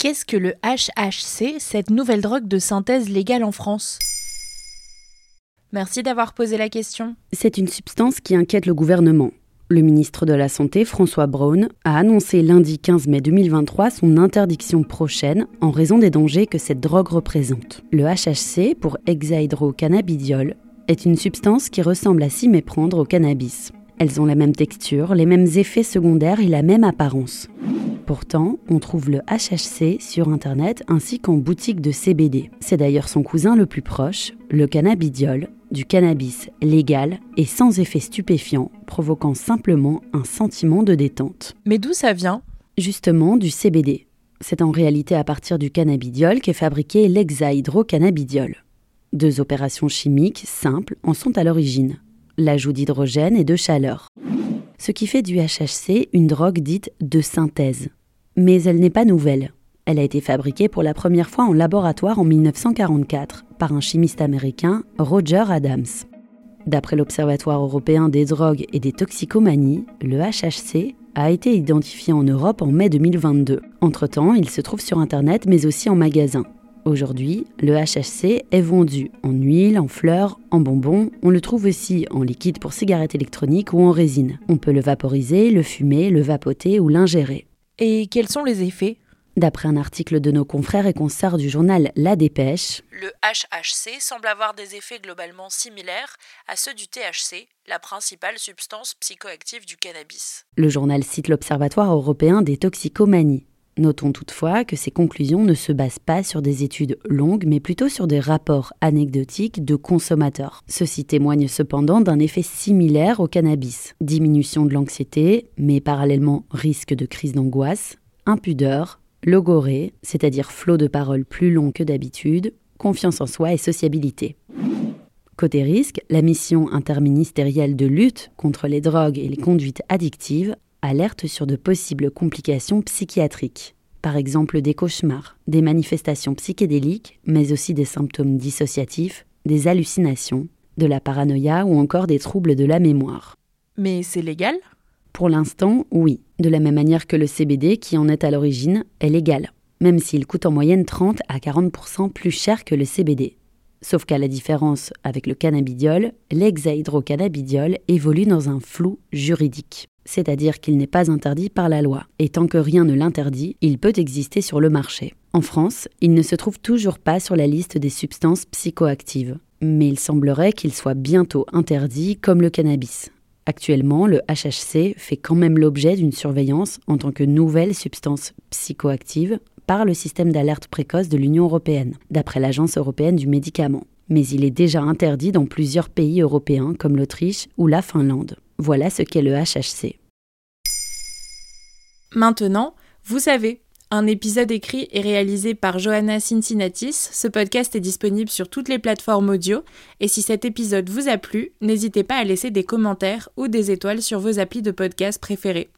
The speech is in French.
Qu'est-ce que le HHC, cette nouvelle drogue de synthèse légale en France? Merci d'avoir posé la question. C'est une substance qui inquiète le gouvernement. Le ministre de la Santé, François Braun, a annoncé lundi 15 mai 2023 son interdiction prochaine en raison des dangers que cette drogue représente. Le HHC, pour hexahydrocannabidiol, est une substance qui ressemble à s'y méprendre au cannabis. Elles ont la même texture, les mêmes effets secondaires et la même apparence. Pourtant, on trouve le HHC sur Internet ainsi qu'en boutique de CBD. C'est d'ailleurs son cousin le plus proche, le cannabidiol, du cannabis légal et sans effet stupéfiant, provoquant simplement un sentiment de détente. Mais d'où ça vient? Justement du CBD. C'est en réalité à partir du cannabidiol qu'est fabriqué l'hexahydrocannabidiol. Deux opérations chimiques simples en sont à l'origine l'ajout d'hydrogène et de chaleur. Ce qui fait du HHC une drogue dite de synthèse. Mais elle n'est pas nouvelle. Elle a été fabriquée pour la première fois en laboratoire en 1944 par un chimiste américain, Roger Adams. D'après l'Observatoire européen des drogues et des toxicomanies, le HHC a été identifié en Europe en mai 2022. Entre-temps, il se trouve sur Internet mais aussi en magasin. Aujourd'hui, le HHC est vendu en huile, en fleurs, en bonbons. On le trouve aussi en liquide pour cigarettes électroniques ou en résine. On peut le vaporiser, le fumer, le vapoter ou l'ingérer. Et quels sont les effets? D'après un article de nos confrères et consoeurs du journal La Dépêche, le HHC semble avoir des effets globalement similaires à ceux du THC, la principale substance psychoactive du cannabis. Le journal cite l'Observatoire européen des toxicomanies. Notons toutefois que ces conclusions ne se basent pas sur des études longues, mais plutôt sur des rapports anecdotiques de consommateurs. Ceci témoigne cependant d'un effet similaire au cannabis. Diminution de l'anxiété, mais parallèlement risque de crise d'angoisse, impudeur, logorée, c'est-à-dire flot de paroles plus long que d'habitude, confiance en soi et sociabilité. Côté risque, la mission interministérielle de lutte contre les drogues et les conduites addictives alerte sur de possibles complications psychiatriques, par exemple des cauchemars, des manifestations psychédéliques, mais aussi des symptômes dissociatifs, des hallucinations, de la paranoïa ou encore des troubles de la mémoire. Mais c'est légal? Pour l'instant, oui, de la même manière que le CBD qui en est à l'origine est légal, même s'il coûte en moyenne 30 à 40% plus cher que le CBD. Sauf qu'à la différence avec le cannabidiol, l'hexahydrocannabidiol évolue dans un flou juridique c'est-à-dire qu'il n'est pas interdit par la loi, et tant que rien ne l'interdit, il peut exister sur le marché. En France, il ne se trouve toujours pas sur la liste des substances psychoactives, mais il semblerait qu'il soit bientôt interdit comme le cannabis. Actuellement, le HHC fait quand même l'objet d'une surveillance en tant que nouvelle substance psychoactive par le système d'alerte précoce de l'Union européenne, d'après l'Agence européenne du médicament. Mais il est déjà interdit dans plusieurs pays européens comme l'Autriche ou la Finlande. Voilà ce qu'est le HHC. Maintenant, vous savez, un épisode écrit et réalisé par Johanna Cincinnatis. Ce podcast est disponible sur toutes les plateformes audio. Et si cet épisode vous a plu, n'hésitez pas à laisser des commentaires ou des étoiles sur vos applis de podcast préférés.